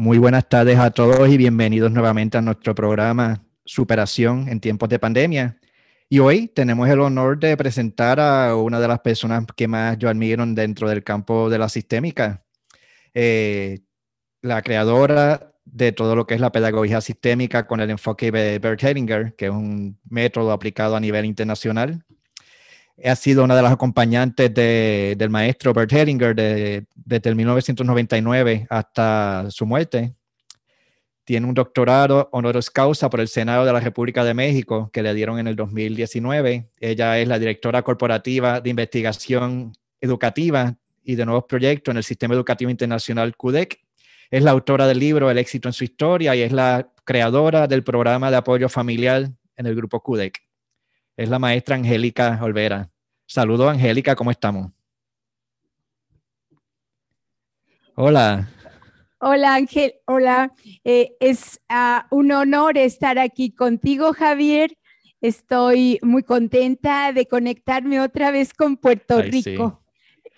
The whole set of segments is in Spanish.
Muy buenas tardes a todos y bienvenidos nuevamente a nuestro programa Superación en tiempos de pandemia. Y hoy tenemos el honor de presentar a una de las personas que más yo admiro dentro del campo de la sistémica, eh, la creadora de todo lo que es la pedagogía sistémica con el enfoque de Bert Hellinger, que es un método aplicado a nivel internacional. Ha sido una de las acompañantes del maestro Bert Hellinger desde el 1999 hasta su muerte. Tiene un doctorado honoris causa por el Senado de la República de México que le dieron en el 2019. Ella es la directora corporativa de investigación educativa y de nuevos proyectos en el Sistema Educativo Internacional CUDEC es la autora del libro El éxito en su historia y es la creadora del programa de apoyo familiar en el grupo CUDEC. Es la maestra Angélica Olvera. Saludos, Angélica, ¿cómo estamos? Hola. Hola Ángel, hola. Eh, es ah, un honor estar aquí contigo, Javier. Estoy muy contenta de conectarme otra vez con Puerto Rico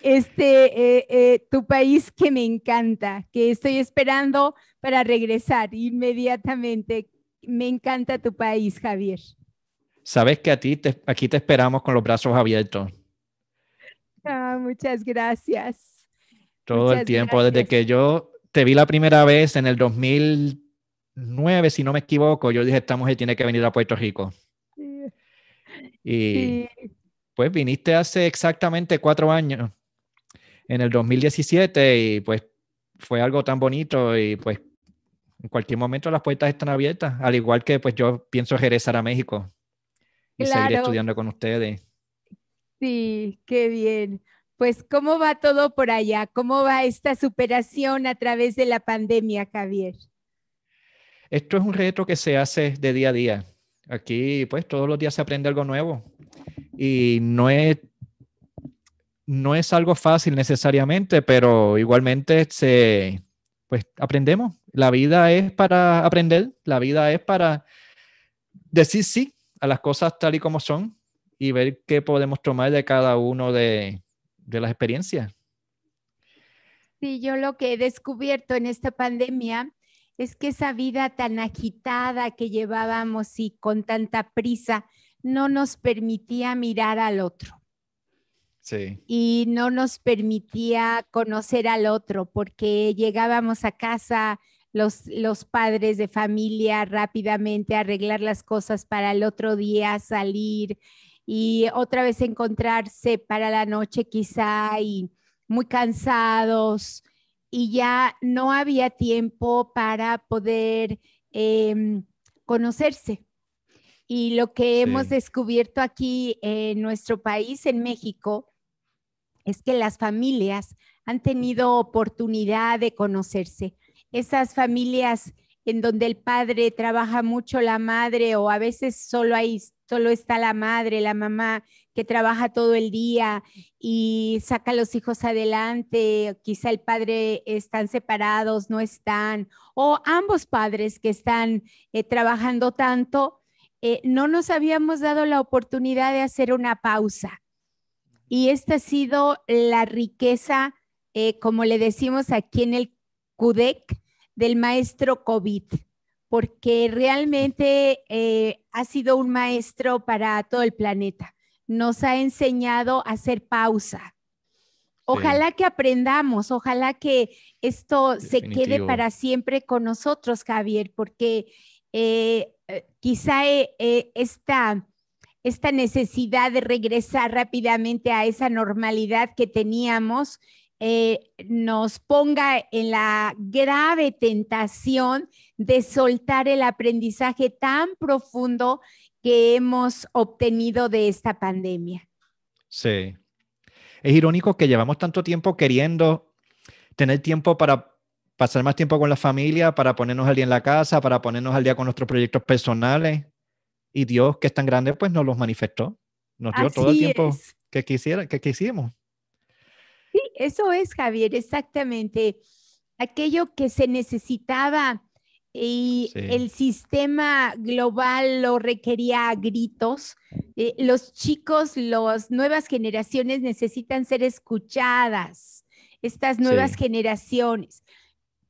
este, eh, eh, tu país que me encanta, que estoy esperando para regresar inmediatamente. Me encanta tu país, Javier. Sabes que a ti aquí te esperamos con los brazos abiertos. Ah, muchas gracias. Todo el tiempo, desde que yo te vi la primera vez en el 2009, si no me equivoco, yo dije, estamos y tiene que venir a Puerto Rico. Y pues viniste hace exactamente cuatro años en el 2017 y pues fue algo tan bonito y pues en cualquier momento las puertas están abiertas, al igual que pues yo pienso regresar a México y seguir estudiando con ustedes. Sí, qué bien. Pues, ¿cómo va todo por allá? ¿Cómo va esta superación a través de la pandemia, Javier? Esto es un reto que se hace de día a día. Aquí, pues, todos los días se aprende algo nuevo. Y no es no es algo fácil necesariamente, pero igualmente se, pues aprendemos. La vida es para aprender, la vida es para decir sí a las cosas tal y como son y ver qué podemos tomar de cada uno de, de las experiencias. Sí, yo lo que he descubierto en esta pandemia es que esa vida tan agitada que llevábamos y con tanta prisa no nos permitía mirar al otro. Y no nos permitía conocer al otro porque llegábamos a casa los, los padres de familia rápidamente arreglar las cosas para el otro día salir y otra vez encontrarse para la noche quizá y muy cansados y ya no había tiempo para poder em, conocerse. Y lo que hemos descubierto aquí en nuestro país, en México, es que las familias han tenido oportunidad de conocerse. Esas familias en donde el padre trabaja mucho, la madre, o a veces solo hay, solo está la madre, la mamá que trabaja todo el día y saca a los hijos adelante, quizá el padre están separados, no están, o ambos padres que están eh, trabajando tanto, eh, no nos habíamos dado la oportunidad de hacer una pausa. Y esta ha sido la riqueza, eh, como le decimos aquí en el CUDEC, del maestro COVID, porque realmente eh, ha sido un maestro para todo el planeta. Nos ha enseñado a hacer pausa. Ojalá que aprendamos, ojalá que esto se quede para siempre con nosotros, Javier, porque eh, quizá esta esta necesidad de regresar rápidamente a esa normalidad que teníamos, eh, nos ponga en la grave tentación de soltar el aprendizaje tan profundo que hemos obtenido de esta pandemia. Sí. Es irónico que llevamos tanto tiempo queriendo tener tiempo para pasar más tiempo con la familia, para ponernos al día en la casa, para ponernos al día con nuestros proyectos personales y Dios, que es tan grande, pues nos los manifestó. Nos dio todo el tiempo que, quisiera, que quisimos. Eso es, Javier, exactamente. Aquello que se necesitaba y el sistema global lo requería a gritos. Eh, los chicos, las nuevas generaciones necesitan ser escuchadas, estas nuevas generaciones.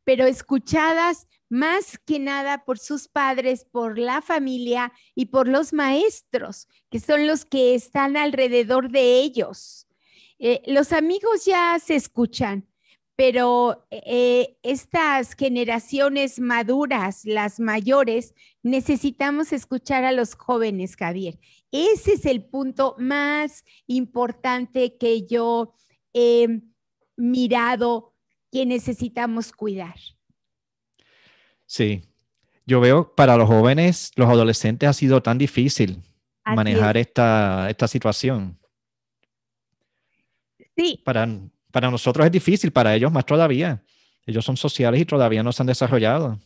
pero escuchadas más que nada por sus padres, por la familia y por los maestros, que son los que están alrededor de ellos. Eh, los amigos ya se escuchan, pero eh, estas generaciones maduras, las mayores, necesitamos escuchar a los jóvenes, Javier. Ese es el punto más importante que yo he mirado que necesitamos cuidar. Sí, yo veo para los jóvenes, los adolescentes ha sido tan difícil manejar esta, esta situación. Sí. Para, para nosotros es difícil, para ellos más todavía. Ellos son sociales y todavía no se han desarrollado.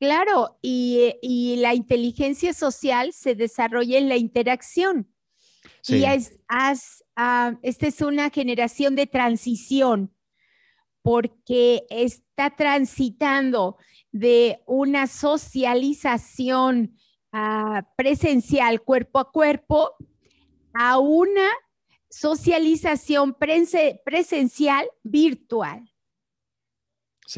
Claro, y, la inteligencia social se desarrolla en la interacción. Sí. Y es, ah, esta es una generación de transición porque está transitando de una socialización ah, presencial cuerpo a cuerpo a una socialización presencial virtual.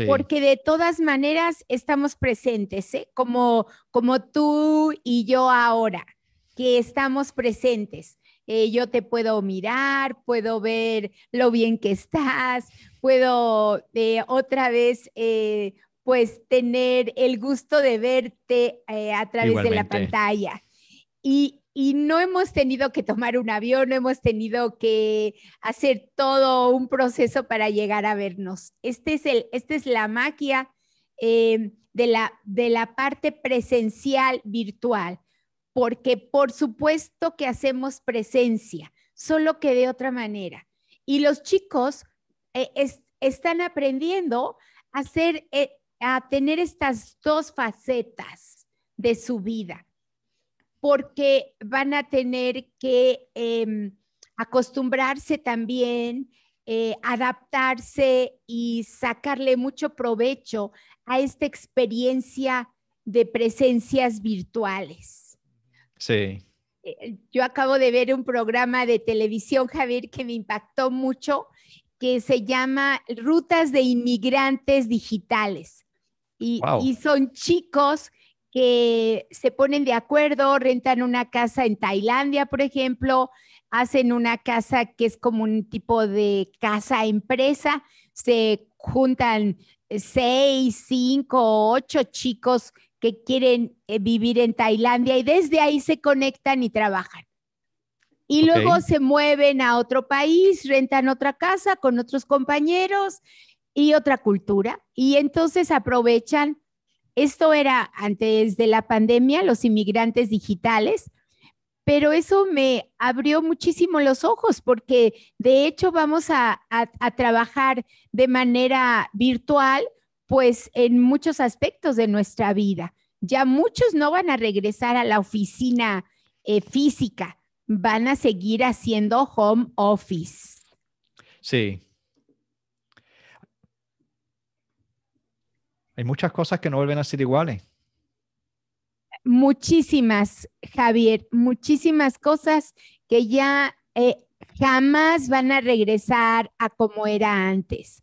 Porque de todas maneras estamos presentes, ¿eh? como, como tú y yo ahora, que estamos presentes. Eh, yo te puedo mirar, puedo ver lo bien que estás, puedo eh, otra vez pues tener el gusto de verte a través de la pantalla. Y, no hemos tenido que tomar un avión, no hemos tenido que hacer todo un proceso para llegar a vernos. Este es el, esta es la magia eh, de, la, de la parte presencial virtual, porque por supuesto que hacemos presencia, solo que de otra manera. Y los chicos eh, están aprendiendo a hacer a tener estas dos facetas de su vida, porque van a tener que em, acostumbrarse también, eh, adaptarse y sacarle mucho provecho a esta experiencia de presencias virtuales. Sí. Eh, yo acabo de ver un programa de televisión, Javier, que me impactó mucho, que se llama Rutas de Inmigrantes Digitales. Y, son chicos que se ponen de acuerdo, rentan una casa en Tailandia, por ejemplo, hacen una casa que es como un tipo de casa empresa, se juntan seis, cinco, ocho chicos que quieren eh, vivir en Tailandia y desde ahí se conectan y trabajan. Y luego se mueven a otro país, rentan otra casa con otros compañeros y otra cultura. Y entonces aprovechan, esto era antes de la pandemia, los inmigrantes digitales, pero eso me abrió muchísimo los ojos porque de hecho vamos a, trabajar de manera virtual, pues en muchos aspectos de nuestra vida. Ya muchos no van a regresar a la oficina eh, física, van a seguir haciendo home office. Sí, Hay muchas cosas que no vuelven a ser iguales. Muchísimas, Javier, muchísimas cosas que ya eh, jamás van a regresar a como era antes.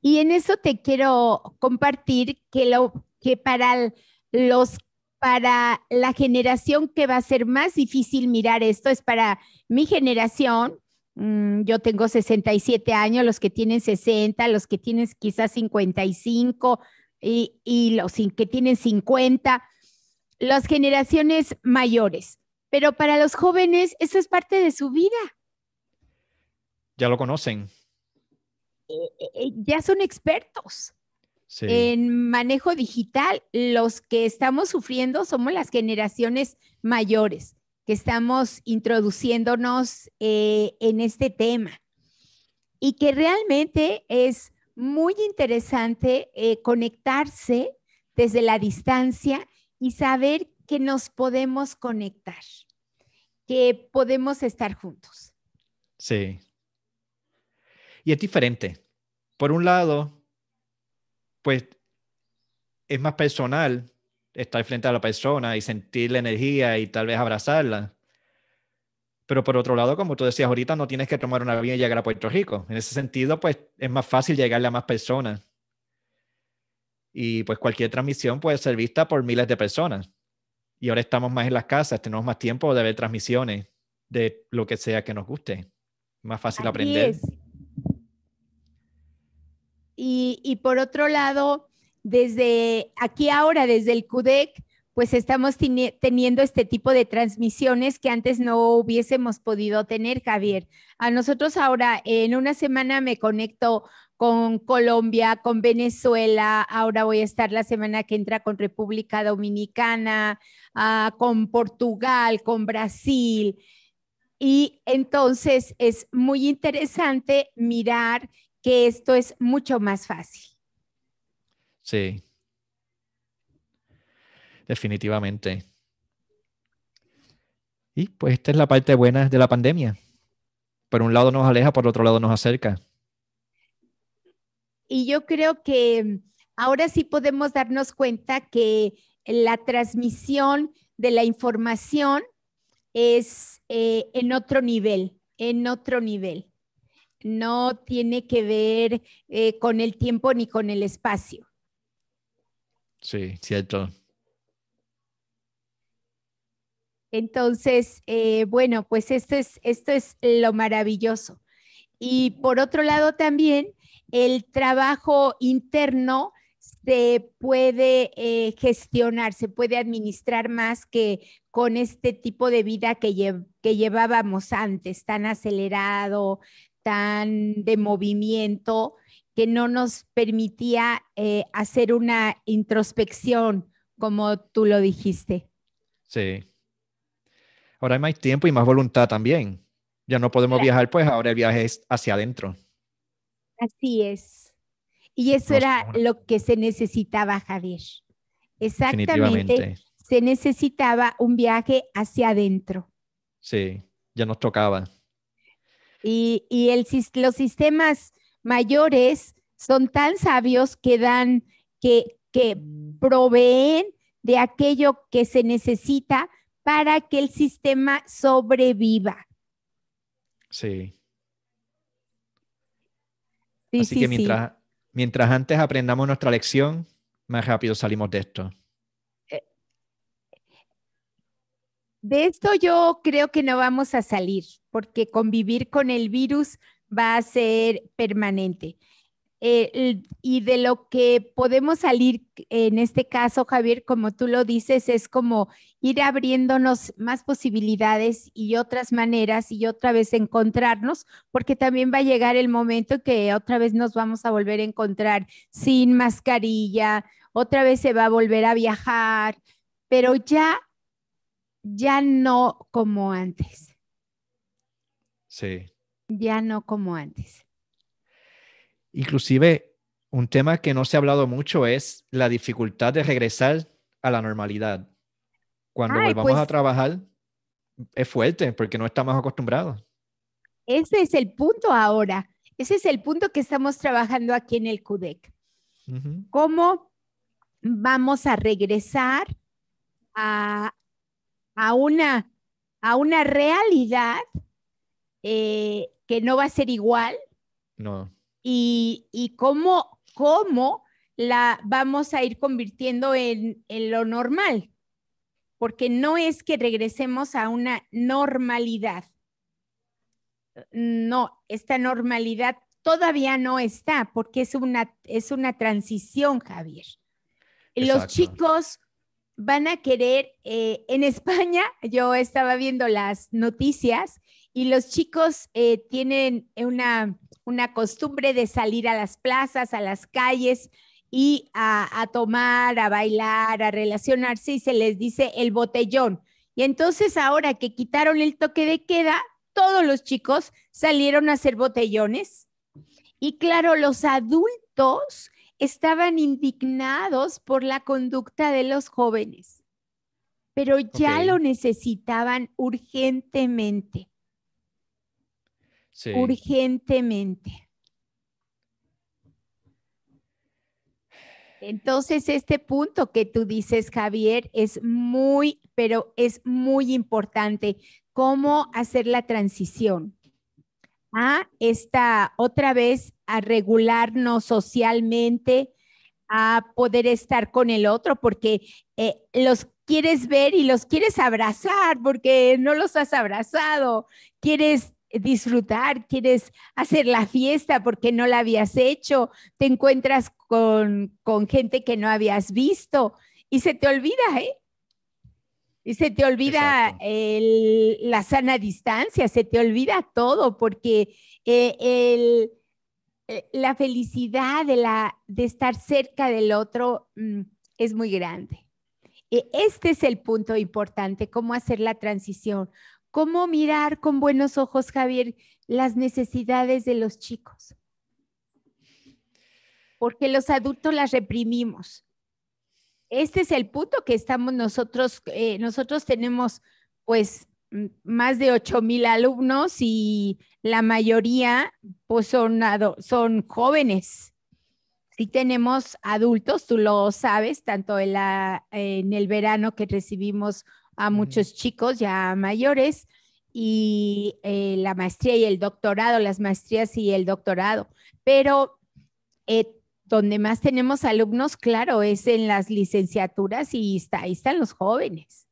Y en eso te quiero compartir que, lo, que para los para la generación que va a ser más difícil mirar esto es para mi generación. Mm, yo tengo 67 años, los que tienen 60, los que tienen quizás 55, y, los que tienen 50, las generaciones mayores. Pero para los jóvenes, eso es parte de su vida. Ya lo conocen. Eh, eh, eh, ya son expertos en manejo digital. Los que estamos sufriendo somos las generaciones mayores, que estamos introduciéndonos en este tema. Y que realmente es muy interesante eh, conectarse desde la distancia y saber que nos podemos conectar, que podemos estar juntos. Sí. Y es diferente. Por un lado, pues es más personal estar frente a la persona y sentir la energía y tal vez abrazarla. Pero por otro lado, como tú decías ahorita, no tienes que tomar un avión y llegar a Puerto Rico. En ese sentido, pues es más fácil llegarle a más personas. y pues cualquier transmisión puede ser vista por miles de personas. Y ahora estamos más en las casas, tenemos más tiempo de ver transmisiones de lo que sea que nos guste. Más fácil aprender. Y, y por otro lado, desde aquí ahora, desde el CUDEC, pues estamos teniendo este tipo de transmisiones que antes no hubiésemos podido tener, Javier. A nosotros ahora en una semana me conecto con Colombia, con Venezuela, ahora voy a estar la semana que entra con República Dominicana, ah, con Portugal, con Brasil. Y entonces es muy interesante mirar que esto es mucho más fácil. Sí, definitivamente. Y pues esta es la parte buena de la pandemia. Por un lado nos aleja, por otro lado nos acerca. Y yo creo que ahora sí podemos darnos cuenta que la transmisión de la información es eh, en otro nivel, en otro nivel. No tiene que ver eh, con el tiempo ni con el espacio. Sí, cierto. Entonces, eh, bueno, pues esto es, esto es lo maravilloso. Y por otro lado también, el trabajo interno se puede eh, gestionar, se puede administrar más que con este tipo de vida que, llevábamos antes, tan acelerado, tan de movimiento, que no nos permitía eh, hacer una introspección, como tú lo dijiste. Sí, Ahora hay más tiempo y más voluntad también. Ya no podemos viajar, pues ahora el viaje es hacia adentro. Así es. Y eso era lo que se necesitaba, Javier. Exactamente. Se necesitaba un viaje hacia adentro. Sí, ya nos tocaba. Y, y el, los sistemas mayores son tan sabios que dan, que, que proveen de aquello que se necesita para que el sistema sobreviva. Sí. Así que mientras, mientras antes aprendamos nuestra lección, más rápido salimos de esto. Eh, de esto yo creo que no vamos a salir, porque convivir con el virus va a ser permanente. Eh, y de lo que podemos salir en este caso, Javier, como tú lo dices, es como ir abriéndonos más posibilidades y otras maneras y otra vez encontrarnos, porque también va a llegar el momento que otra vez nos vamos a volver a encontrar sin mascarilla, otra vez se va a volver a viajar, pero ya, ya no como antes. Sí. Ya no como antes. Inclusive, un tema que no se ha hablado mucho es la dificultad de regresar a la normalidad. Cuando volvamos a pues trabajar, es fuerte porque no estamos acostumbrados. Ese es el punto ahora. Ese es el punto que estamos trabajando aquí en el CUDEC. ¿Cómo vamos a regresar a, una, a una realidad eh, que no va a ser igual? No y, cómo, cómo la vamos a ir convirtiendo en, en lo normal, porque no es que regresemos a una normalidad. No, esta normalidad todavía no está, porque es una, es una transición, Javier. Los chicos van a querer, eh, en España, yo estaba viendo las noticias y los chicos eh, tienen una, una costumbre de salir a las plazas, a las calles y a, tomar, a bailar, a relacionarse y se les dice el botellón. Y entonces ahora que quitaron el toque de queda, todos los chicos salieron a hacer botellones. Y claro, los adultos estaban indignados por la conducta de los jóvenes, pero ya lo necesitaban urgentemente. Urgentemente. Entonces, este punto que tú dices, Javier, es muy, pero es muy importante. ¿Cómo hacer la transición? a esta otra vez a regularnos socialmente, a poder estar con el otro porque eh, los quieres ver y los quieres abrazar porque no los has abrazado, quieres disfrutar, quieres hacer la fiesta porque no la habías hecho, te encuentras con, con gente que no habías visto y se te olvida, ¿eh? Y se te olvida la sana distancia, se te olvida todo, porque eh, el, eh, la felicidad de, la, de estar cerca del otro mm, es muy grande. E, este es el punto importante, cómo hacer la transición, cómo mirar con buenos ojos, Javier, las necesidades de los chicos. Porque los adultos las reprimimos este es el punto que estamos nosotros, eh, nosotros tenemos pues más de 8 mil alumnos y la mayoría pues son, son jóvenes. Sí tenemos adultos, tú lo sabes, tanto en, la, en el verano que recibimos a muchos chicos ya mayores y eh, la maestría y el doctorado, las maestrías y el doctorado, pero eh, donde más tenemos alumnos, claro, es en las licenciaturas y está, ahí están los jóvenes.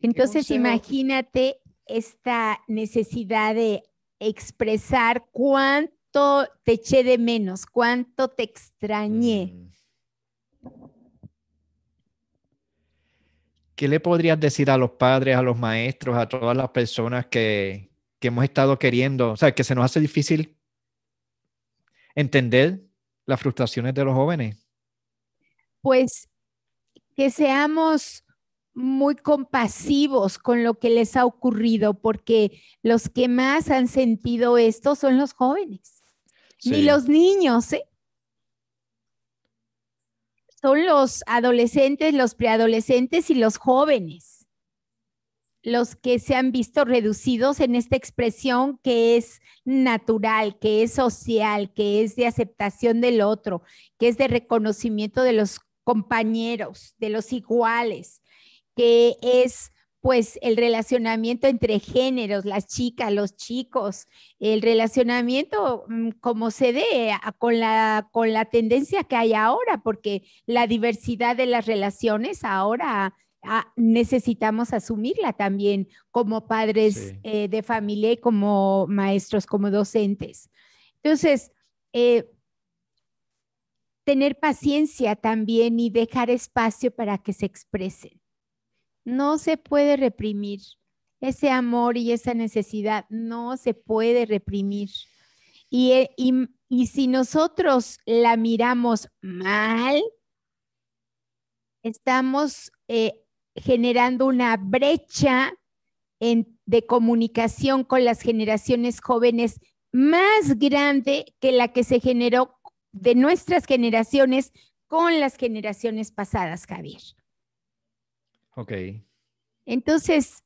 Entonces, imagínate esta necesidad de expresar cuánto te eché de menos, cuánto te extrañé. Mm. ¿Qué le podrías decir a los padres, a los maestros, a todas las personas que, que hemos estado queriendo, o sea, que se nos hace difícil entender las frustraciones de los jóvenes? Pues que seamos muy compasivos con lo que les ha ocurrido, porque los que más han sentido esto son los jóvenes, ni los niños, ¿eh? Son los adolescentes, los preadolescentes y los jóvenes los que se han visto reducidos en esta expresión que es natural, que es social, que es de aceptación del otro, que es de reconocimiento de los compañeros, de los iguales, que es pues el relacionamiento entre géneros, las chicas, los chicos, el relacionamiento mm, como se dé con la, con la tendencia que hay ahora, porque la diversidad de las relaciones ahora Ah, necesitamos asumirla también como padres eh, de familia y como maestros, como docentes. Entonces, eh, tener paciencia también y dejar espacio para que se expresen. No se puede reprimir ese amor y esa necesidad, no se puede reprimir. Y, eh, y si nosotros la miramos mal, estamos eh, generando una brecha de comunicación con las generaciones jóvenes más grande que la que se generó de nuestras generaciones con las generaciones pasadas, Javier. Ok. Entonces,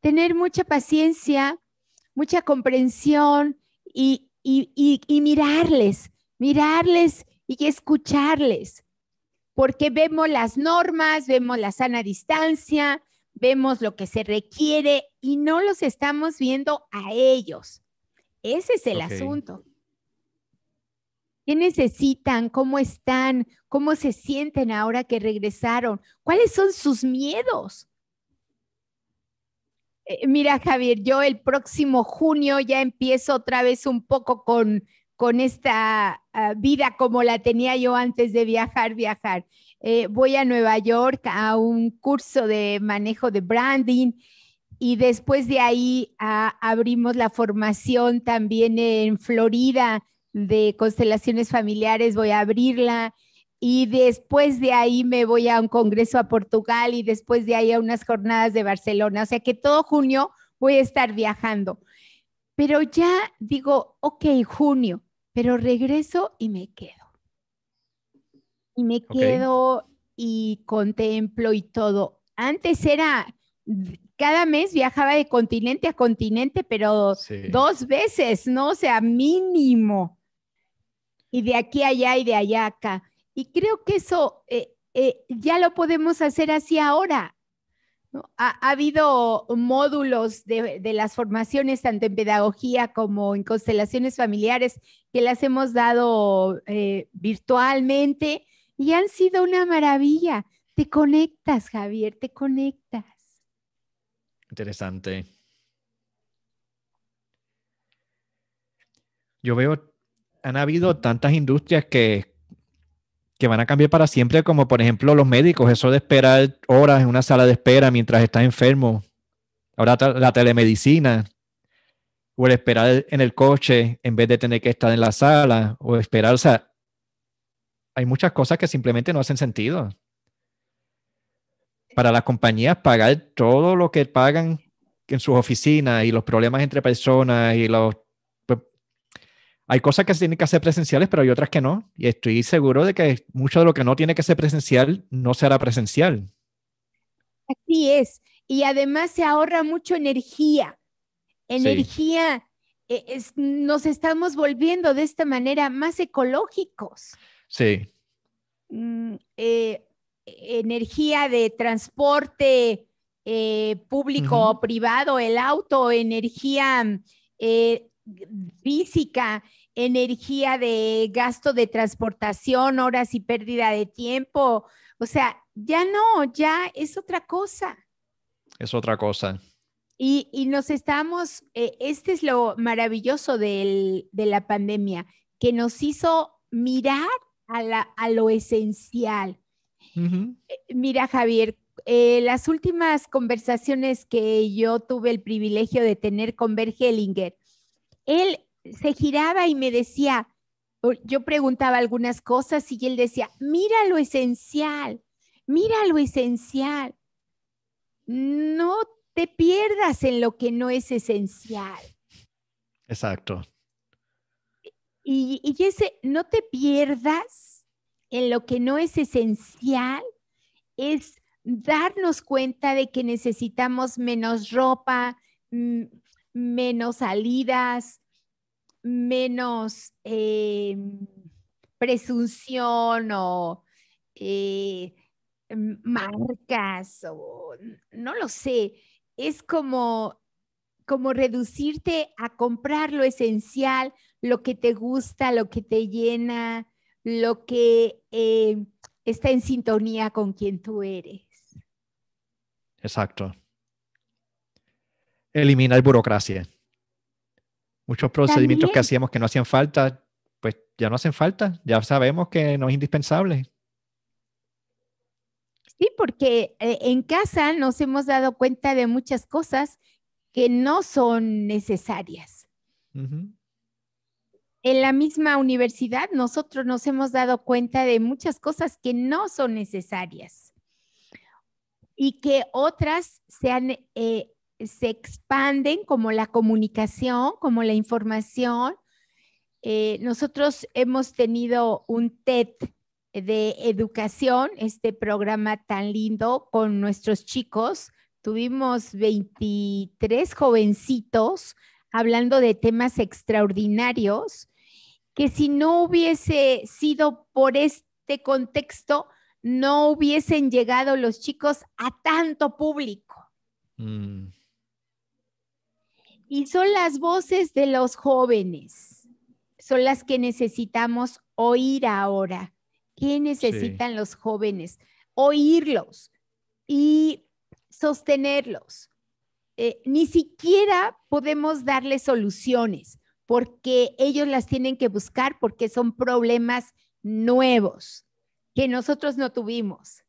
tener mucha paciencia, mucha comprensión y, y mirarles, mirarles y escucharles porque vemos las normas, vemos la sana distancia, vemos lo que se requiere y no los estamos viendo a ellos. Ese es el asunto. ¿Qué necesitan? ¿Cómo están? ¿Cómo se sienten ahora que regresaron? ¿Cuáles son sus miedos? Eh, mira, Javier, yo el próximo junio ya empiezo otra vez un poco con con esta ah, vida como la tenía yo antes de viajar, viajar. Eh, voy a Nueva York a un curso de manejo de branding y después de ahí ah, abrimos la formación también en Florida de constelaciones familiares, voy a abrirla y después de ahí me voy a un congreso a Portugal y después de ahí a unas jornadas de Barcelona. O sea que todo junio voy a estar viajando. Pero ya digo, ok, junio, pero regreso y me quedo. Y me quedo y contemplo y todo. Antes era, cada mes viajaba de continente a continente, pero dos veces, ¿no? O sea, mínimo. Y de aquí allá y de allá acá. Y creo que eso eh, eh, ya lo podemos hacer así ahora. Ha, habido módulos de, las formaciones, tanto en pedagogía como en constelaciones familiares, que las hemos dado eh, virtualmente y han sido una maravilla. Te conectas, Javier, te conectas. Interesante. Yo veo, han habido tantas industrias que, que van a cambiar para siempre, como por ejemplo los médicos, eso de esperar horas en una sala de espera mientras estás enfermo. Ahora la telemedicina, o el esperar en el coche en vez de tener que estar en la sala, o esperar, o sea, hay muchas cosas que simplemente no hacen sentido para las compañías pagar todo lo que pagan en sus oficinas y los problemas entre personas y los... Hay cosas que se tienen que hacer presenciales, pero hay otras que no. Y estoy seguro de que mucho de lo que no tiene que ser presencial no será presencial. Así es. Y además se ahorra mucho energía. Energía. E, nos estamos volviendo de esta manera más ecológicos. Sí. Mm, eh, energía de transporte eh, público o privado, el auto, energía eh, física, energía de gasto de transportación, horas y pérdida de tiempo. O sea, ya no, ya es otra cosa. Es otra cosa. Y, nos estamos, eh, este es lo maravilloso de la pandemia, que nos hizo mirar a, a lo esencial. Eh, mira, Javier, eh, las últimas conversaciones que yo tuve el privilegio de tener con Bert Hellinger, él se giraba y me decía, yo preguntaba algunas cosas y él decía, mira lo esencial, mira lo esencial. No te pierdas en lo que no es esencial. Exacto. Y, y ese, no te pierdas en lo que no es esencial es darnos cuenta de que necesitamos menos ropa, menos salidas, menos eh, presunción o eh, marcas o no lo sé. Es como, como reducirte a comprar lo esencial, lo que te gusta, lo que te llena, lo que eh, está en sintonía con quien tú eres. Exacto. Eliminar burocracia. Muchos procedimientos que hacíamos que no hacían falta, pues ya no hacen falta, ya sabemos que no es indispensable. Sí, porque eh, en casa nos hemos dado cuenta de muchas cosas que no son necesarias. En la misma universidad nosotros nos hemos dado cuenta de muchas cosas que no son necesarias y que otras se, eh, se expanden como la comunicación, como la información. Eh, nosotros hemos tenido un TED de educación, este programa tan lindo con nuestros chicos. Tuvimos 23 jovencitos hablando de temas extraordinarios que si no hubiese sido por este contexto, no hubiesen llegado los chicos a tanto público. Mm. Y son las voces de los jóvenes, son las que necesitamos oír ahora. ¿Qué necesitan los jóvenes? Oírlos y sostenerlos. Eh, ni siquiera podemos darles soluciones porque ellos las tienen que buscar porque son problemas nuevos que nosotros no tuvimos.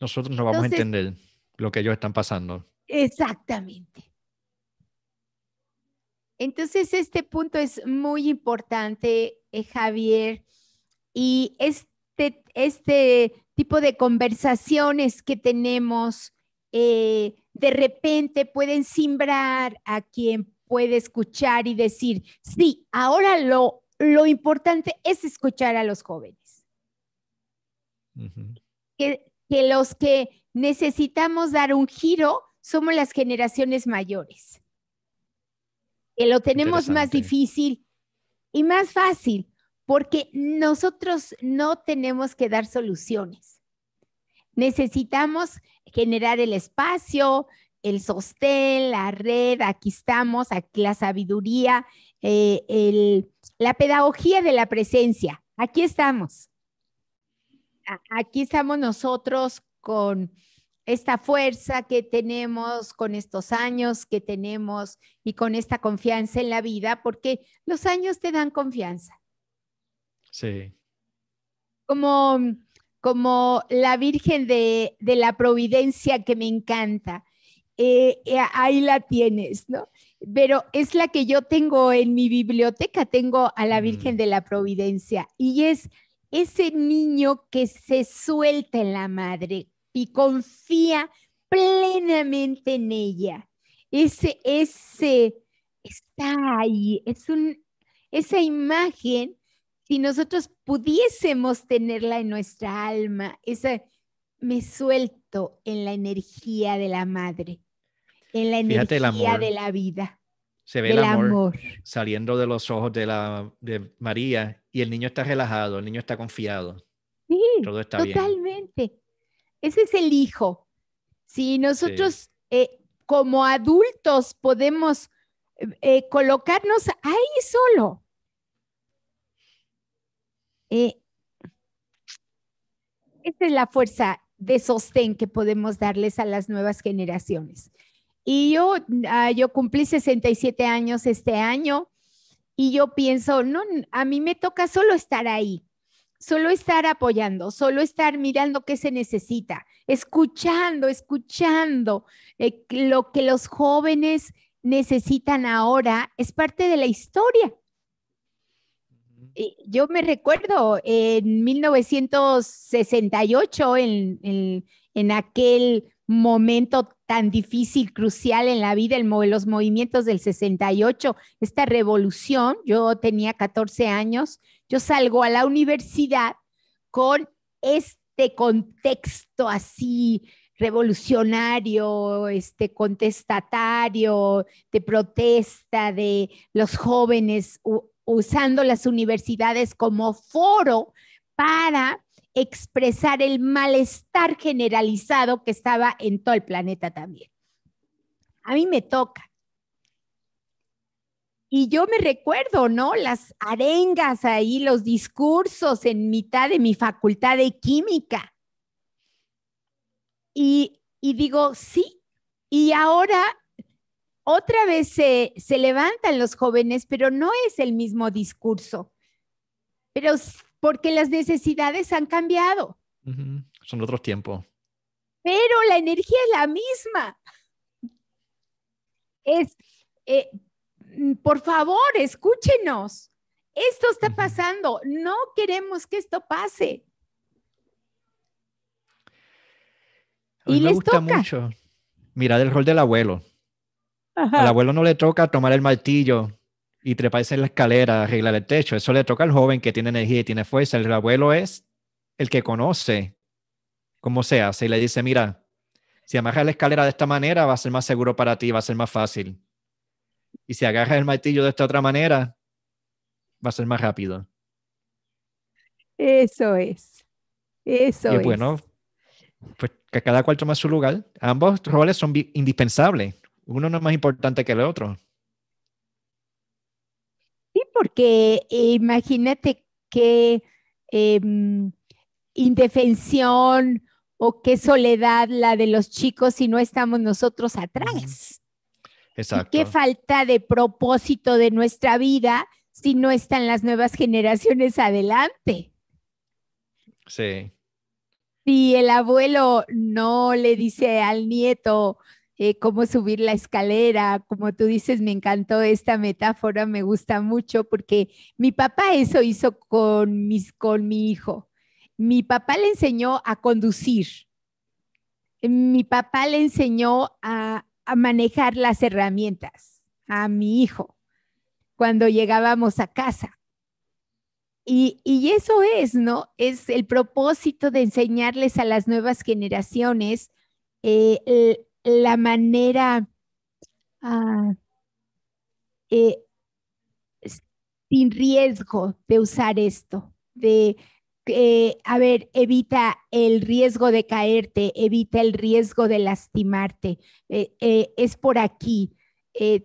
Nosotros no vamos a entender lo que ellos están pasando. Exactamente. Entonces, este punto es muy importante, eh, Javier, y este, este tipo de conversaciones que tenemos eh, de repente pueden simbrar a quien puede escuchar y decir, sí, ahora lo, lo importante es escuchar a los jóvenes. que, los que necesitamos dar un giro somos las generaciones mayores. Que lo tenemos más difícil y más fácil porque nosotros no tenemos que dar soluciones. Necesitamos generar el espacio, el sostén, la red, aquí estamos, aquí la sabiduría, eh, la pedagogía de la presencia. Aquí estamos. Aquí estamos nosotros con esta fuerza que tenemos, con estos años que tenemos y con esta confianza en la vida, porque los años te dan confianza. Sí. Como, como la Virgen de, la Providencia que me encanta. Eh, eh, ahí la tienes, ¿no? Pero es la que yo tengo en mi biblioteca, tengo a la Virgen mm. de la Providencia y es ese niño que se suelta en la madre y confía plenamente en ella. Ese, ese está ahí, es un, esa imagen, si nosotros pudiésemos tenerla en nuestra alma, esa, me suelto en la energía de la madre, en la energía de la vida. Se ve el amor, saliendo de los ojos de, la, de María y el niño está relajado, el niño está confiado. Sí, Todo está totalmente. Ese es el hijo. Si nosotros eh, como adultos podemos eh, colocarnos ahí solo. Eh, esta es la fuerza de sostén que podemos darles a las nuevas generaciones. Y yo, ah, yo cumplí 67 años este año y yo pienso, no, a mí me toca solo estar ahí, solo estar apoyando, solo estar mirando qué se necesita, escuchando, escuchando eh, lo que los jóvenes necesitan ahora, es parte de la historia. Yo me recuerdo en 1968, en, en, en aquel momento tan difícil, crucial en la vida, el, los movimientos del 68, esta revolución, yo tenía 14 años, yo salgo a la universidad con este contexto así revolucionario, este contestatario, de protesta de los jóvenes usando las universidades como foro para expresar el malestar generalizado que estaba en todo el planeta también. A mí me toca. Y yo me recuerdo, ¿no? Las arengas ahí, los discursos en mitad de mi facultad de química. Y, digo, sí. Y ahora otra vez se, se levantan los jóvenes, pero no es el mismo discurso. Pero porque las necesidades han cambiado. Son otros tiempos. Pero la energía es la misma. Es, eh, por favor, escúchenos. Esto está pasando. No queremos que esto pase. y me les gusta toca. mucho mirar el rol del abuelo. Al abuelo no le toca tomar el martillo y treparse en la escalera, arreglar el techo. Eso le toca al joven que tiene energía y tiene fuerza. El abuelo es el que conoce cómo se hace y le dice, mira, si amarras la escalera de esta manera va a ser más seguro para ti, va a ser más fácil. Y si agarras el martillo de esta otra manera, va a ser más rápido. Eso es. Eso y bueno, pues que cada cual toma su lugar. Ambos roles son indispensables. Uno no es más importante que el otro porque imagínate qué em, indefensión o qué soledad la de los chicos si no estamos nosotros atrás. Exacto. qué falta de propósito de nuestra vida si no están las nuevas generaciones adelante. Sí. Si el abuelo no le dice al nieto, eh, cómo subir la escalera, como tú dices, me encantó esta metáfora, me gusta mucho porque mi papá eso hizo con, mis, con mi hijo. Mi papá le enseñó a conducir. Mi papá le enseñó a, manejar las herramientas a mi hijo cuando llegábamos a casa. Y, eso es, ¿no? Es el propósito de enseñarles a las nuevas generaciones eh, la manera ah, eh, sin riesgo de usar esto, de eh, a ver, evita el riesgo de caerte, evita el riesgo de lastimarte. Eh, eh, es por aquí.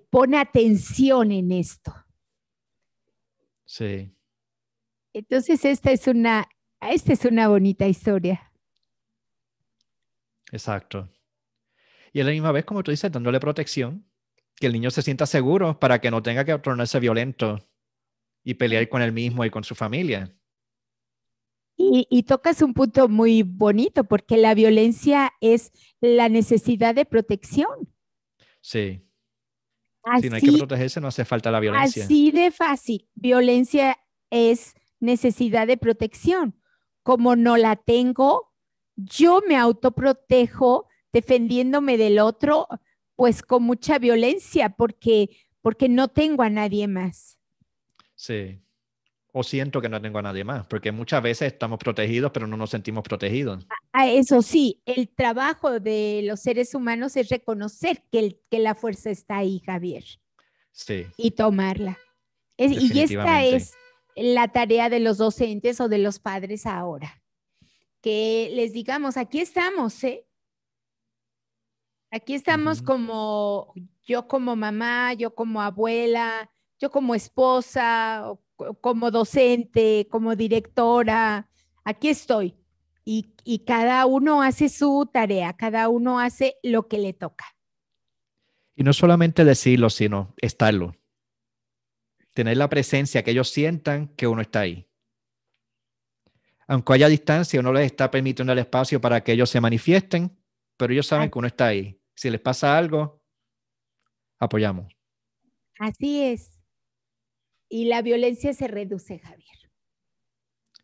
pon atención en esto. Sí. Entonces, esta es una, esta es una bonita historia. Exacto. Y a la misma vez, como tú dices, dándole protección, que el niño se sienta seguro para que no tenga que tornarse violento y pelear con él mismo y con su familia. Y, tocas un punto muy bonito porque la violencia es la necesidad de protección. Sí. si no hay que protegerse, no hace falta la violencia. Así de fácil. Violencia es necesidad de protección. Como no la tengo, yo me autoprotejo defendiéndome del otro, pues con mucha violencia, porque, porque no tengo a nadie más. Sí. O siento que no tengo a nadie más, porque muchas veces estamos protegidos, pero no nos sentimos protegidos. Ah, eso sí, el trabajo de los seres humanos es reconocer que, que la fuerza está ahí, Javier. Sí. Y tomarla. y esta es la tarea de los docentes o de los padres ahora. Que les digamos, aquí estamos, ¿eh? Aquí estamos como yo como mamá, yo como abuela, yo como esposa, como docente, como directora. Aquí estoy. Y, y cada uno hace su tarea, cada uno hace lo que le toca. Y no solamente decirlo, sino estarlo. Tener la presencia, que ellos sientan que uno está ahí. Aunque haya distancia, uno les está permitiendo el espacio para que ellos se manifiesten, pero ellos saben que uno está ahí. Si les pasa algo, apoyamos. Así es. Y la violencia se reduce, Javier.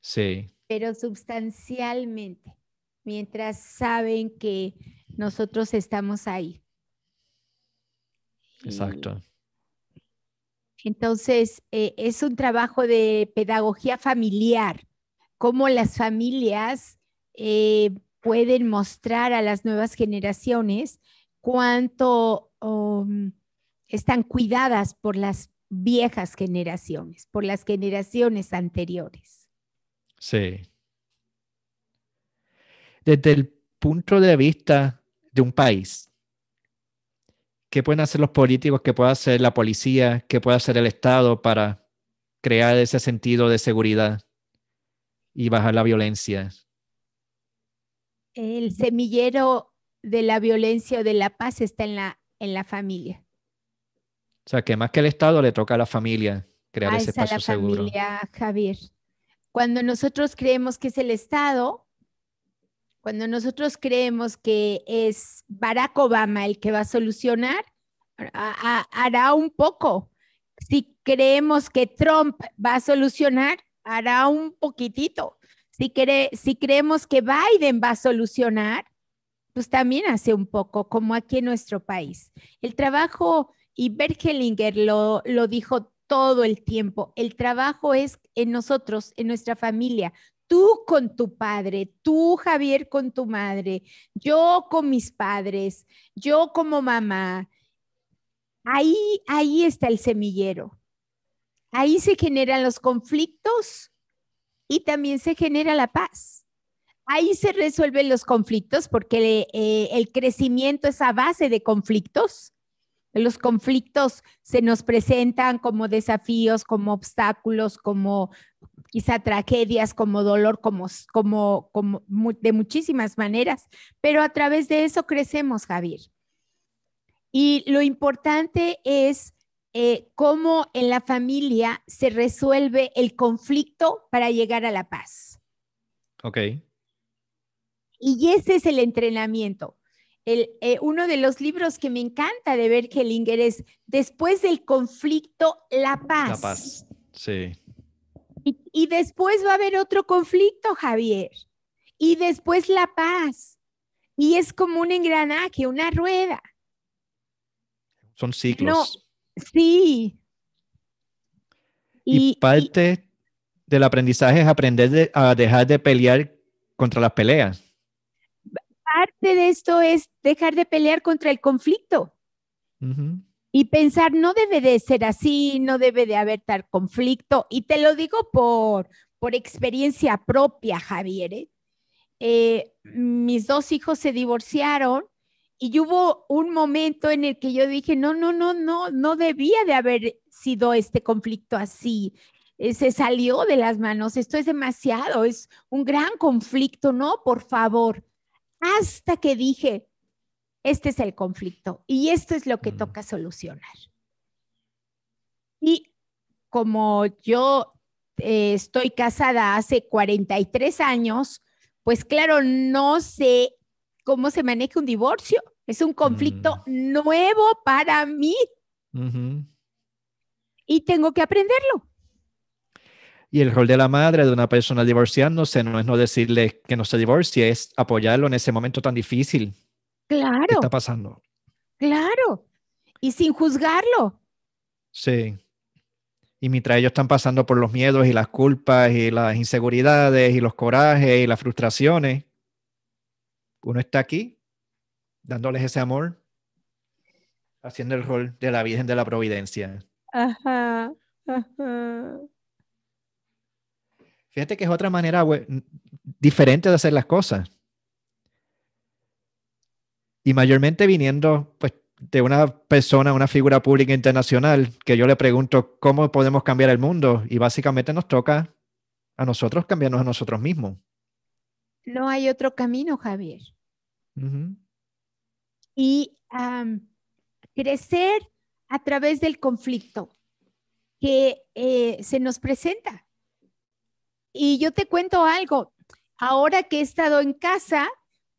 Sí. Pero sustancialmente, mientras saben que nosotros estamos ahí. Exacto. Entonces, eh, es un trabajo de pedagogía familiar, cómo las familias eh, pueden mostrar a las nuevas generaciones cuánto um, están cuidadas por las viejas generaciones, por las generaciones anteriores. Sí. Desde el punto de vista de un país, ¿qué pueden hacer los políticos, qué puede hacer la policía, qué puede hacer el Estado para crear ese sentido de seguridad y bajar la violencia? El semillero de la violencia o de la paz está en la, en la familia. O sea, que más que el Estado le toca a la familia crear ese espacio la familia, Javier. Cuando nosotros creemos que es el Estado, cuando nosotros creemos que es Barack Obama el que va a solucionar, hará un poco. Si creemos que Trump va a solucionar, hará un poquitito. Si, si creemos que Biden va a solucionar, pues también hace un poco, como aquí en nuestro país. El trabajo, y Bergelinger lo, lo dijo todo el tiempo, el trabajo es en nosotros, en nuestra familia, tú con tu padre, tú Javier con tu madre, yo con mis padres, yo como mamá. Ahí, ahí está el semillero. Ahí se generan los conflictos y también se genera la paz ahí se resuelven los conflictos porque eh, el crecimiento es a base de conflictos. Los conflictos se nos presentan como desafíos, como obstáculos, como quizá tragedias, como dolor, como, como, como de muchísimas maneras, pero a través de eso crecemos, Javier. Y lo importante es eh, cómo en la familia se resuelve el conflicto para llegar a la paz. Ok. Y ese es el entrenamiento. El, eh, uno de los libros que me encanta de Berkelinger es Después del conflicto, la paz. La paz, sí. Y, y después va a haber otro conflicto, Javier. Y después la paz. Y es como un engranaje, una rueda. Son ciclos. sí. Y, parte del aprendizaje es aprender a dejar de pelear contra las peleas parte de esto es dejar de pelear contra el conflicto. Y pensar, no debe de ser así, no debe de haber tal conflicto. Y te lo digo por, por experiencia propia, Javier. ¿eh? Eh, mis dos hijos se divorciaron y hubo un momento en el que yo dije, no, no, no, no, no debía de haber sido este conflicto así. Eh, se salió de las manos, esto es demasiado, es un gran conflicto, no, por favor. Hasta que dije, este es el conflicto y esto es lo que toca solucionar. Y como yo eh, estoy casada hace 43 años, pues claro, no sé cómo se maneja un divorcio. Es un conflicto mm. nuevo para mí. Y tengo que aprenderlo. Y el rol de la madre de una persona divorciándose no es no decirle que no se divorcie, es apoyarlo en ese momento tan difícil. Claro. ¿Qué está pasando? Claro. Y sin juzgarlo. Sí. Y mientras ellos están pasando por los miedos y las culpas y las inseguridades y los corajes y las frustraciones, uno está aquí dándoles ese amor, haciendo el rol de la Virgen de la Providencia. Ajá, Fíjate que es otra manera diferente de hacer las cosas. Y mayormente viniendo pues, de una persona, una figura pública internacional, que yo le pregunto cómo podemos cambiar el mundo y básicamente nos toca a nosotros cambiarnos a nosotros mismos. No hay otro camino, Javier. Y crecer a través del conflicto que eh, se nos presenta. Y yo te cuento algo. Ahora que he estado en casa,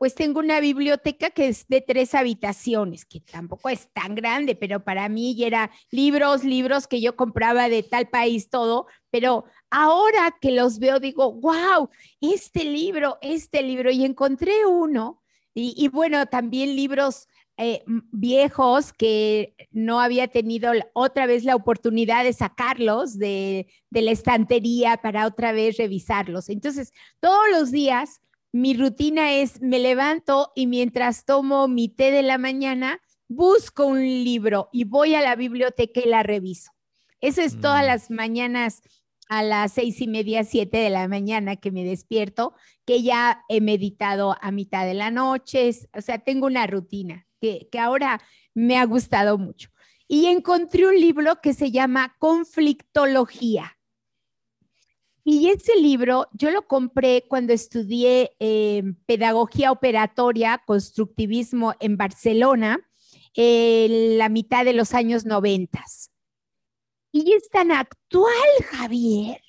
pues tengo una biblioteca que es de tres habitaciones, que tampoco es tan grande, pero para mí ya era libros, libros que yo compraba de tal país, todo, pero ahora que los veo digo, wow, este libro, este libro, y encontré uno, y, bueno, también libros eh, viejos que no había tenido otra vez la oportunidad de sacarlos de, de la estantería para otra vez revisarlos. Entonces, todos los días mi rutina es, me levanto y mientras tomo mi té de la mañana, busco un libro y voy a la biblioteca y la reviso. Eso es todas mm. las mañanas a las seis y media, siete de la mañana que me despierto, que ya he meditado a mitad de la noche, o sea, tengo una rutina que, que ahora me ha gustado mucho. Y encontré un libro que se llama Conflictología y ese libro yo lo compré cuando estudié eh, pedagogía operatoria, constructivismo en Barcelona, en la mitad de los años noventas. Y es tan actual, Javier.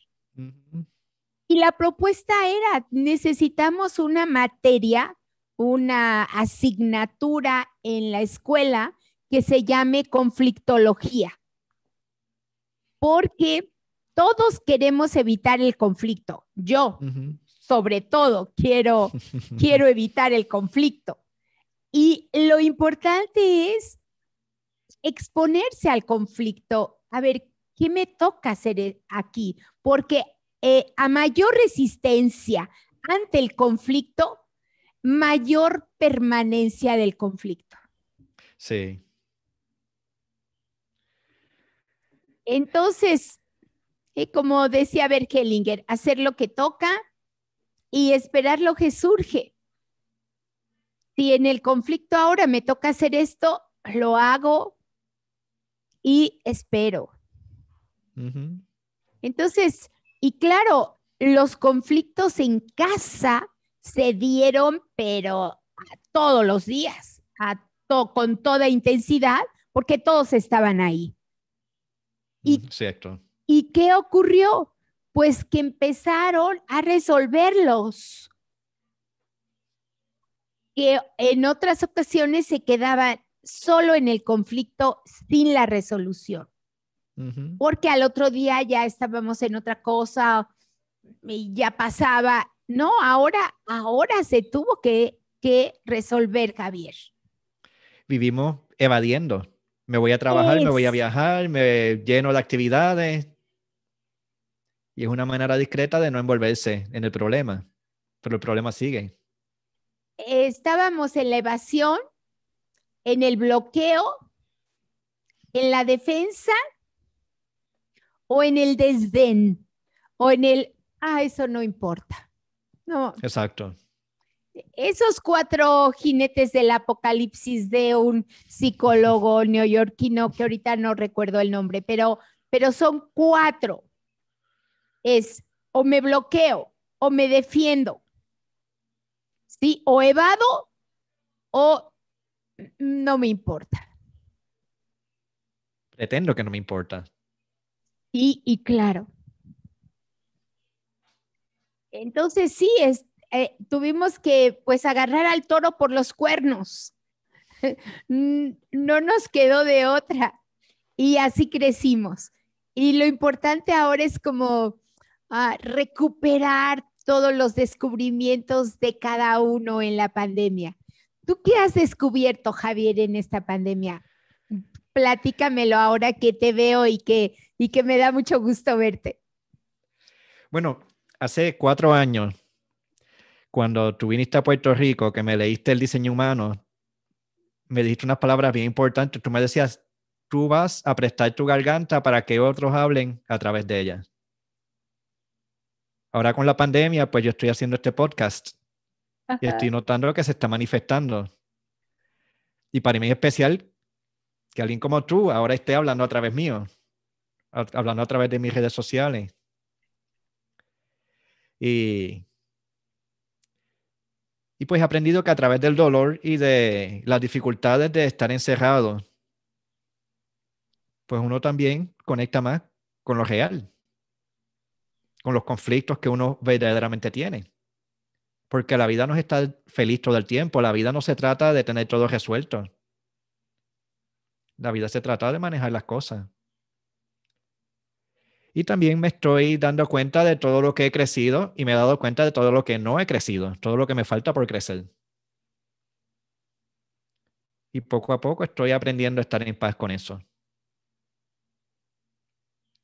Y la propuesta era, necesitamos una materia, una asignatura en la escuela que se llame conflictología. Porque todos queremos evitar el conflicto. Yo, sobre todo, quiero, quiero evitar el conflicto. Y lo importante es exponerse al conflicto. A ver, ¿qué me toca hacer aquí? Porque eh, a mayor resistencia ante el conflicto, mayor permanencia del conflicto. Sí. Entonces, y como decía Berkelinger, hacer lo que toca y esperar lo que surge. Si en el conflicto ahora me toca hacer esto, lo hago y espero. Entonces, y claro, los conflictos en casa se dieron, pero todos los días, a con toda intensidad, porque todos estaban ahí. Y, Cierto. ¿Y qué ocurrió? Pues que empezaron a resolverlos. Que en otras ocasiones se quedaban solo en el conflicto sin la resolución. Porque al otro día ya estábamos en otra cosa y ya pasaba. No, ahora, ahora se tuvo que, que resolver, Javier. Vivimos evadiendo. Me voy a trabajar, me voy a viajar, me lleno de actividades, y es una manera discreta de no envolverse en el problema, pero el problema sigue. Estábamos en la evasión, en el bloqueo, en la defensa o en el desdén o en el ah, eso no importa. No. Exacto. Esos cuatro jinetes del apocalipsis de un psicólogo neoyorquino, que ahorita no recuerdo el nombre, pero, pero son cuatro. Es o me bloqueo o me defiendo, ¿sí? O evado o no me importa. Pretendo que no me importa. Sí, y claro. Entonces sí, es, eh, tuvimos que pues agarrar al toro por los cuernos. no nos quedó de otra. Y así crecimos. Y lo importante ahora es como ah, recuperar todos los descubrimientos de cada uno en la pandemia. ¿Tú qué has descubierto, Javier, en esta pandemia? Platícamelo ahora que te veo y que, y que me da mucho gusto verte. Bueno, hace cuatro años, cuando tú viniste a Puerto Rico, que me leíste el diseño humano, me dijiste unas palabras bien importantes. Tú me decías, tú vas a prestar tu garganta para que otros hablen a través de ella. Ahora con la pandemia, pues yo estoy haciendo este podcast y estoy notando que se está manifestando. Y para mí es especial que alguien como tú ahora esté hablando a través mío, hablando a través de mis redes sociales. Y, y pues he aprendido que a través del dolor y de las dificultades de estar encerrado, pues uno también conecta más con lo real, con los conflictos que uno verdaderamente tiene. Porque la vida no es estar feliz todo el tiempo, la vida no se trata de tener todo resuelto. La vida se trata de manejar las cosas. Y también me estoy dando cuenta de todo lo que he crecido y me he dado cuenta de todo lo que no he crecido, todo lo que me falta por crecer. Y poco a poco estoy aprendiendo a estar en paz con eso.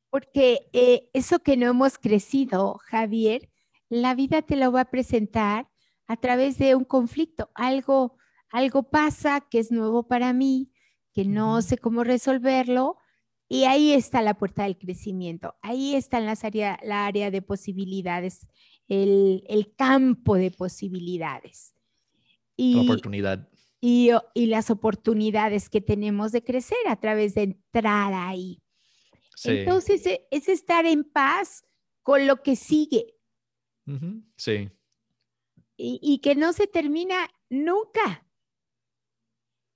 Porque eh, eso que no hemos crecido, Javier, la vida te lo va a presentar a través de un conflicto. Algo, algo pasa que es nuevo para mí, que no sé cómo resolverlo y ahí está la puerta del crecimiento, ahí está las área, la área de posibilidades, el, el campo de posibilidades. Y, la oportunidad. Y, y, las oportunidades que tenemos de crecer a través de entrar ahí. Entonces, e, es estar en paz con lo que sigue. Sí. Y, y, que no se termina nunca.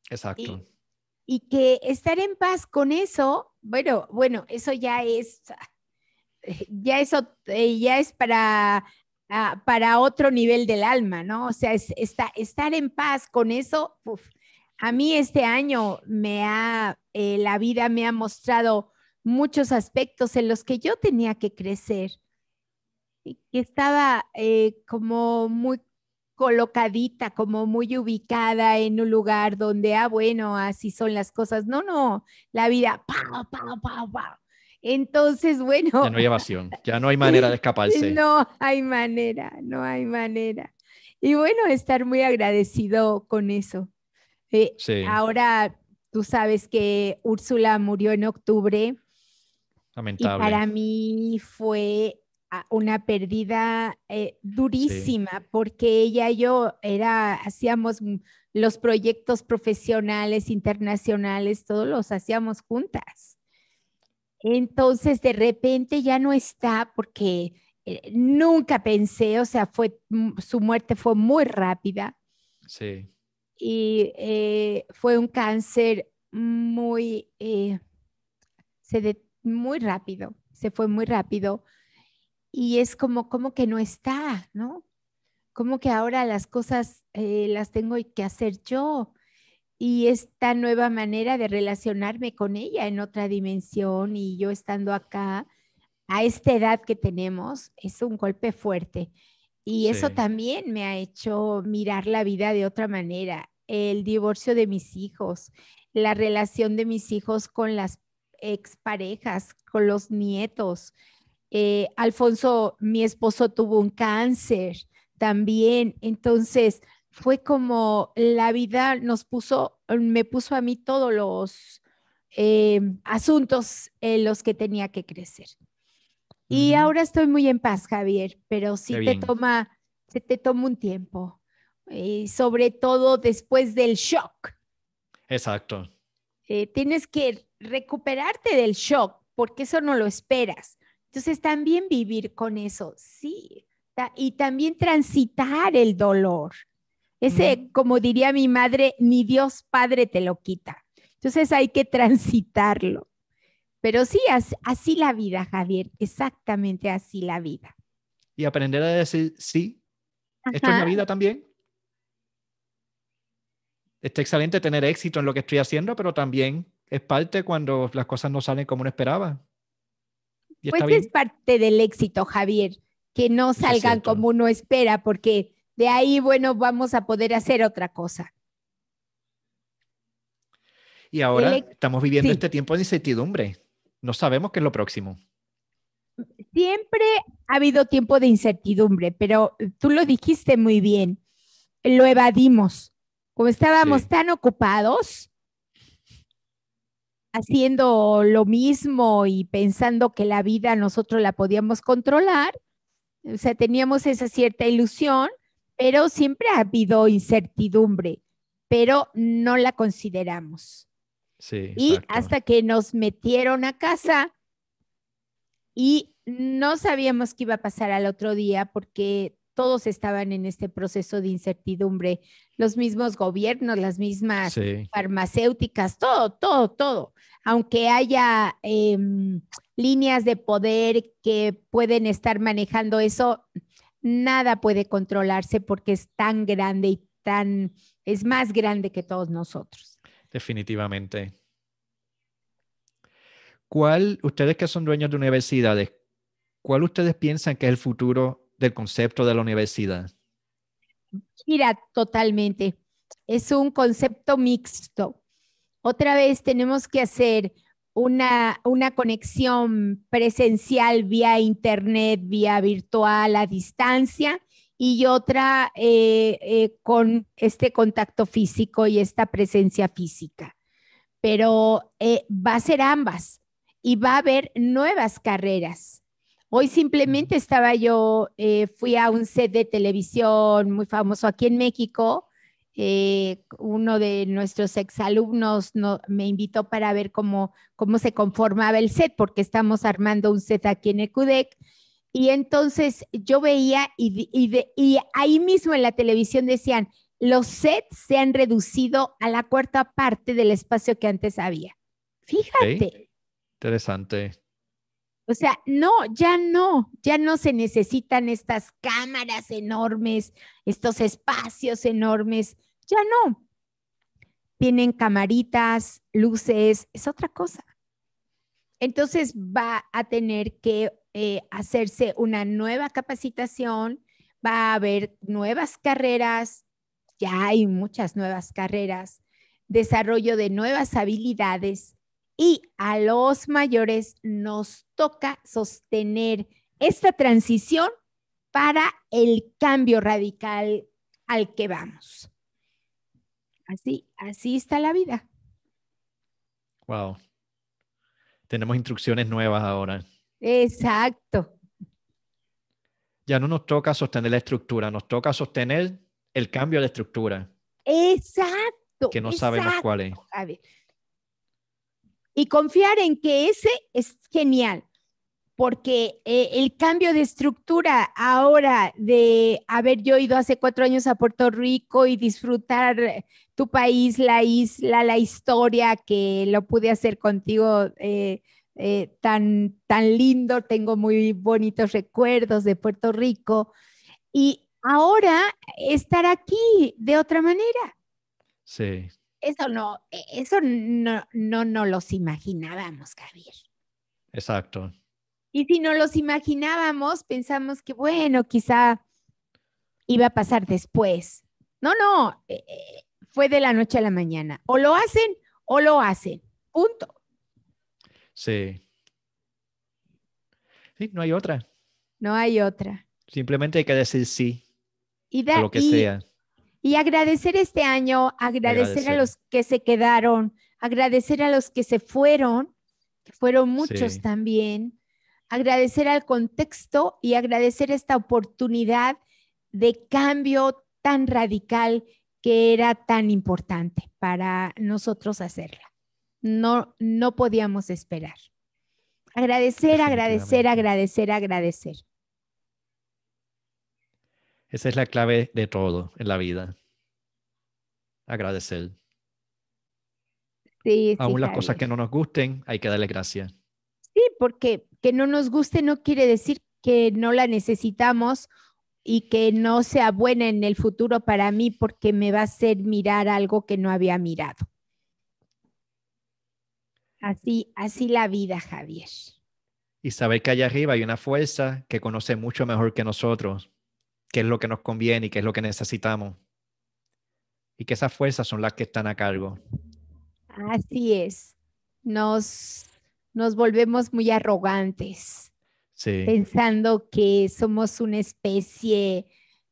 Exacto y que estar en paz con eso, bueno, bueno, eso ya es, ya eso eh, ya es para, ah, para otro nivel del alma, ¿no? O sea, es, estar en paz con eso, a mí este año me ha, eh, la vida me ha mostrado muchos aspectos en los que yo tenía que crecer que estaba eh, como muy colocadita, como muy ubicada en un lugar donde, ah, bueno, así son las cosas. No, no, la vida, pa, pa, pa, pa. Entonces, bueno. Ya no hay evasión, ya no hay manera de escaparse. No hay manera, no hay manera. Y bueno, estar muy agradecido con eso. Eh, sí. Ahora, tú sabes que Úrsula murió en octubre. Lamentable. Y para mí fue una pérdida eh, durísima porque ella y yo era, hacíamos los proyectos profesionales, internacionales, todos los hacíamos juntas. Entonces, de repente ya no está porque eh, nunca pensé, o sea, fue, mm, su muerte fue muy rápida. Sí. Y eh, fue un cáncer muy, se de, muy rápido, se fue muy rápido y es como, como que no está, ¿no? Como que ahora las cosas eh, las tengo que hacer yo. Y esta nueva manera de relacionarme con ella en otra dimensión y yo estando acá a esta edad que tenemos es un golpe fuerte. Y eso también me ha hecho mirar la vida de otra manera. El divorcio de mis hijos, la relación de mis hijos con las exparejas, con los nietos, eh, Alfonso, mi esposo, tuvo un cáncer también. Entonces, fue como la vida nos puso, me puso a mí todos los eh, asuntos en los que tenía que crecer. Y ahora estoy muy en paz, Javier, pero sí te toma, se te toma un tiempo, y eh, sobre todo después del shock. Exacto. Eh, tienes que recuperarte del shock, porque eso no lo esperas. Entonces, también vivir con eso, sí, y también transitar el dolor. Ese, como diría mi madre, ni Dios Padre te lo quita. Entonces hay que transitarlo. Pero sí, así, la vida, Javier, exactamente así la vida. Y aprender a decir, sí, esto es la vida también. Está excelente tener éxito en lo que estoy haciendo, pero también es parte cuando las cosas no salen como uno esperaba. Pues es parte del éxito, Javier, que no salgan como uno espera, porque de ahí, bueno, vamos a poder hacer otra cosa. Y ahora estamos viviendo este tiempo de incertidumbre. No sabemos qué es lo próximo. Siempre ha habido tiempo de incertidumbre, pero tú lo dijiste muy bien. Lo evadimos. Como estábamos tan ocupados haciendo lo mismo y pensando que la vida nosotros la podíamos controlar, o sea, teníamos esa cierta ilusión pero siempre ha habido incertidumbre, pero no la consideramos. Sí, y hasta que nos metieron a casa y no sabíamos qué iba a pasar al otro día porque todos estaban en este proceso de incertidumbre, los mismos gobiernos, las mismas farmacéuticas, todo, todo, todo. Aunque haya em, líneas de poder que pueden estar manejando eso, nada puede controlarse porque es tan grande y tan, es más grande que todos nosotros. Definitivamente. ¿Cuál, ustedes que son dueños de universidades, cuál ustedes piensan que es el futuro del concepto de la universidad? Mira, totalmente. Es un concepto mixto. Otra vez tenemos que hacer una, una conexión presencial vía internet, vía virtual, a distancia, y otra eh, eh, con este contacto físico y esta presencia física. Pero eh, va a ser ambas y va a haber nuevas carreras. Hoy simplemente estaba yo, fui a un set de televisión muy famoso aquí en México eh, uno de nuestros exalumnos no, me invitó para ver cómo, cómo se conformaba el set, porque estamos armando un set aquí en Ecudec. Y entonces yo veía y, y, ahí mismo en la televisión decían, los sets se han reducido a la cuarta parte del espacio que antes había. Fíjate. Interesante. O sea, no, ya no, ya no se necesitan estas cámaras enormes, estos espacios enormes, ya no. Tienen camaritas, luces, es otra cosa. Entonces va a tener que eh, hacerse una nueva capacitación, va a haber nuevas carreras, ya hay muchas nuevas carreras, desarrollo de nuevas habilidades y a los mayores nos toca sostener esta transición para el cambio radical al que vamos. Así, así está la vida. Wow. Tenemos instrucciones nuevas ahora. Exacto. Ya no nos toca sostener la estructura, nos toca sostener el cambio de estructura. Exacto. Que no sabemos cuál es y confiar en que ese es genial, porque eh, el cambio de estructura ahora de haber yo ido hace cuatro años a Puerto Rico y disfrutar tu país, la isla, la historia, que lo pude hacer contigo eh, eh, tan, tan lindo, tengo muy bonitos recuerdos de Puerto Rico. Y ahora estar aquí de otra manera. Sí, eso no, e, eso no, no, no los imaginábamos, Javier. Exacto. Y si no los imaginábamos, pensamos que, bueno, quizá iba a pasar después. No, no, e, e, fue de la noche a la mañana. O lo hacen o lo hacen. Punto. Sí. Sí, no hay otra. No hay otra. Simplemente hay que decir sí. Y a lo que sea. Y agradecer este año, agradecer, a los que se quedaron, agradecer a los que se fueron, que fueron muchos también, agradecer al contexto y agradecer esta oportunidad de cambio tan radical que era tan importante para nosotros hacerla. No, no podíamos esperar. Agradecer, agradecer, agradecer, agradecer. Esa es la clave de todo en la vida. Agradecer. Sí, Aún las cosas que no nos gusten, hay que darle gracias. Sí, porque que no nos guste no quiere decir que no la necesitamos y que no sea buena en el futuro para mí porque me va a hacer mirar algo que no había mirado. Así, así la vida, Javier. Y saber que allá arriba hay una fuerza que conoce mucho mejor que nosotros, qué es lo que nos conviene y qué es lo que necesitamos. Y que esas fuerzas son las que están a cargo. Así es. Nos, nos volvemos muy arrogantes pensando que somos una especie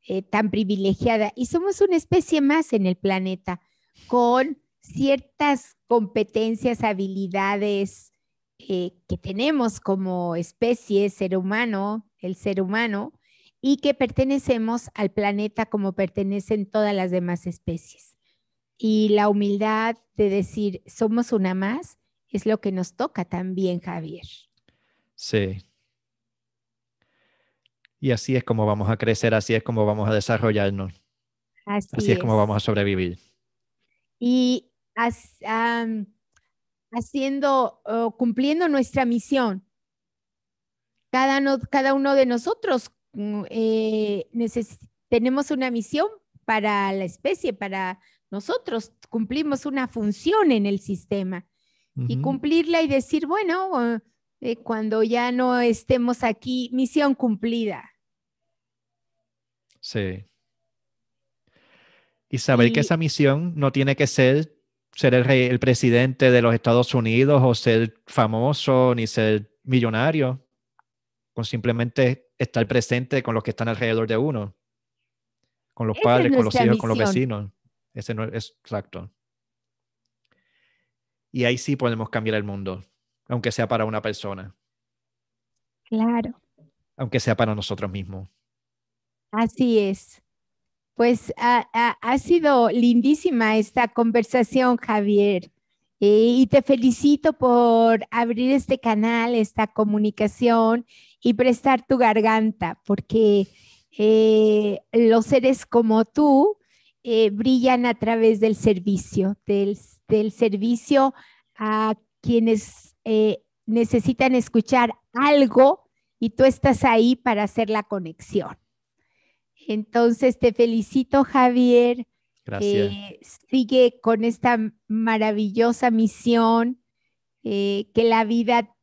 eh, tan privilegiada y somos una especie más en el planeta con ciertas competencias, habilidades eh, que tenemos como especie, ser humano, el ser humano, y que pertenecemos al planeta como pertenecen todas las demás especies. Y la humildad de decir, somos una más, es lo que nos toca también, Javier. Sí, y así es como vamos a crecer, así es como vamos a desarrollarnos. Así, es. como vamos a sobrevivir. Y haciendo, cumpliendo nuestra misión. Cada, cada uno de nosotros eh, tenemos una misión para la especie, para nosotros. Cumplimos una función en el sistema. Y cumplirla y decir, bueno, eh, cuando ya no estemos aquí, misión cumplida. Sí. Y saber que esa misión no tiene que ser ser el, rey, el presidente de los Estados Unidos o ser famoso ni ser millonario, con simplemente estar presente con los que están alrededor de uno, con los padres, con los hijos, con los vecinos. Ese no es exacto. Y ahí sí podemos cambiar el mundo aunque sea para una persona. Claro. Aunque sea para nosotros mismos. Así es. Pues ha, sido lindísima esta conversación, Javier. Eh, y te felicito por abrir este canal, esta comunicación y prestar tu garganta, porque eh, los seres como tú eh, brillan a través del servicio, del, del servicio a quienes eh, necesitan escuchar algo y tú estás ahí para hacer la conexión. Entonces, te felicito, Javier. Gracias. Eh, sigue con esta maravillosa misión eh, que la vida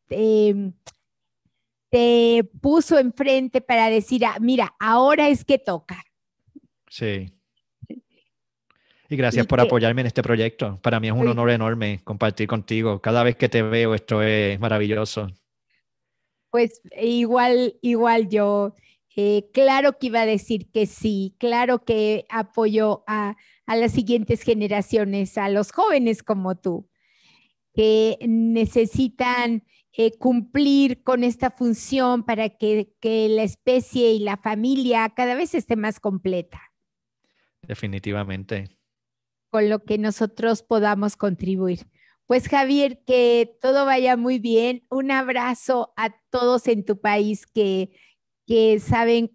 te puso enfrente para decir, ah, mira, ahora es que toca. Sí. Y gracias por apoyarme en este proyecto. Para mí es un honor enorme compartir contigo. Cada vez que te veo, esto es maravilloso. Pues igual, igual yo. Eh, claro que iba a decir que sí, claro que apoyo a, las siguientes generaciones, a los jóvenes como tú, que necesitan eh, cumplir con esta función para que, que la especie y la familia cada vez esté más completa. Definitivamente con lo que nosotros podamos contribuir. Pues Javier, que todo vaya muy bien. Un abrazo a todos en tu país que, que saben,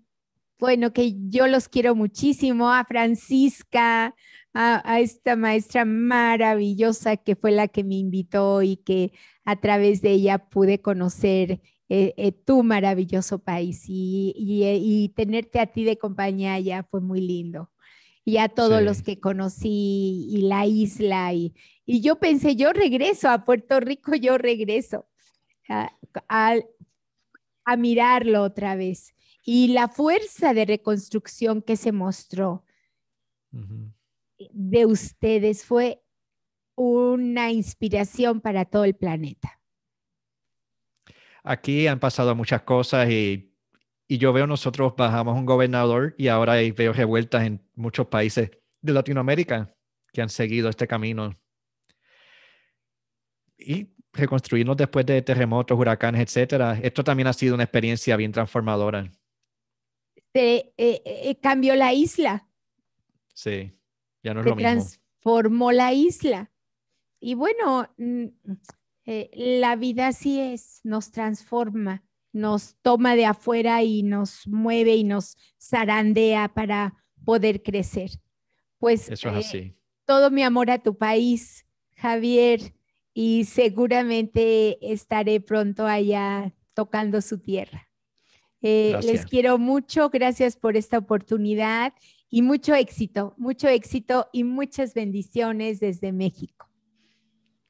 bueno, que yo los quiero muchísimo, a Francisca, a, esta maestra maravillosa que fue la que me invitó y que a través de ella pude conocer eh, eh, tu maravilloso país y, y, tenerte a ti de compañía ya fue muy lindo y a todos los que conocí y la isla. Y, y, yo pensé, yo regreso a Puerto Rico, yo regreso a, a, mirarlo otra vez. Y la fuerza de reconstrucción que se mostró de ustedes fue una inspiración para todo el planeta. Aquí han pasado muchas cosas y y yo veo nosotros bajamos un gobernador y ahora veo revueltas en muchos países de Latinoamérica que han seguido este camino. Y reconstruirnos después de terremotos, huracanes, etcétera. Esto también ha sido una experiencia bien transformadora. Se eh, eh, cambió la isla. Sí, ya no es lo mismo. Transformó la isla. Y bueno, mm, eh, la vida así es, nos transforma, nos toma de afuera y nos mueve y nos zarandea para poder crecer. Pues Eso es así. todo mi amor a tu país, Javier y seguramente estaré pronto allá tocando su tierra. Eh, les quiero mucho, gracias por esta oportunidad y mucho éxito, mucho éxito y muchas bendiciones desde México.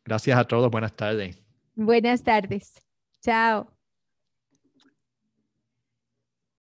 Gracias a todos, buenas tardes. Buenas tardes, chao.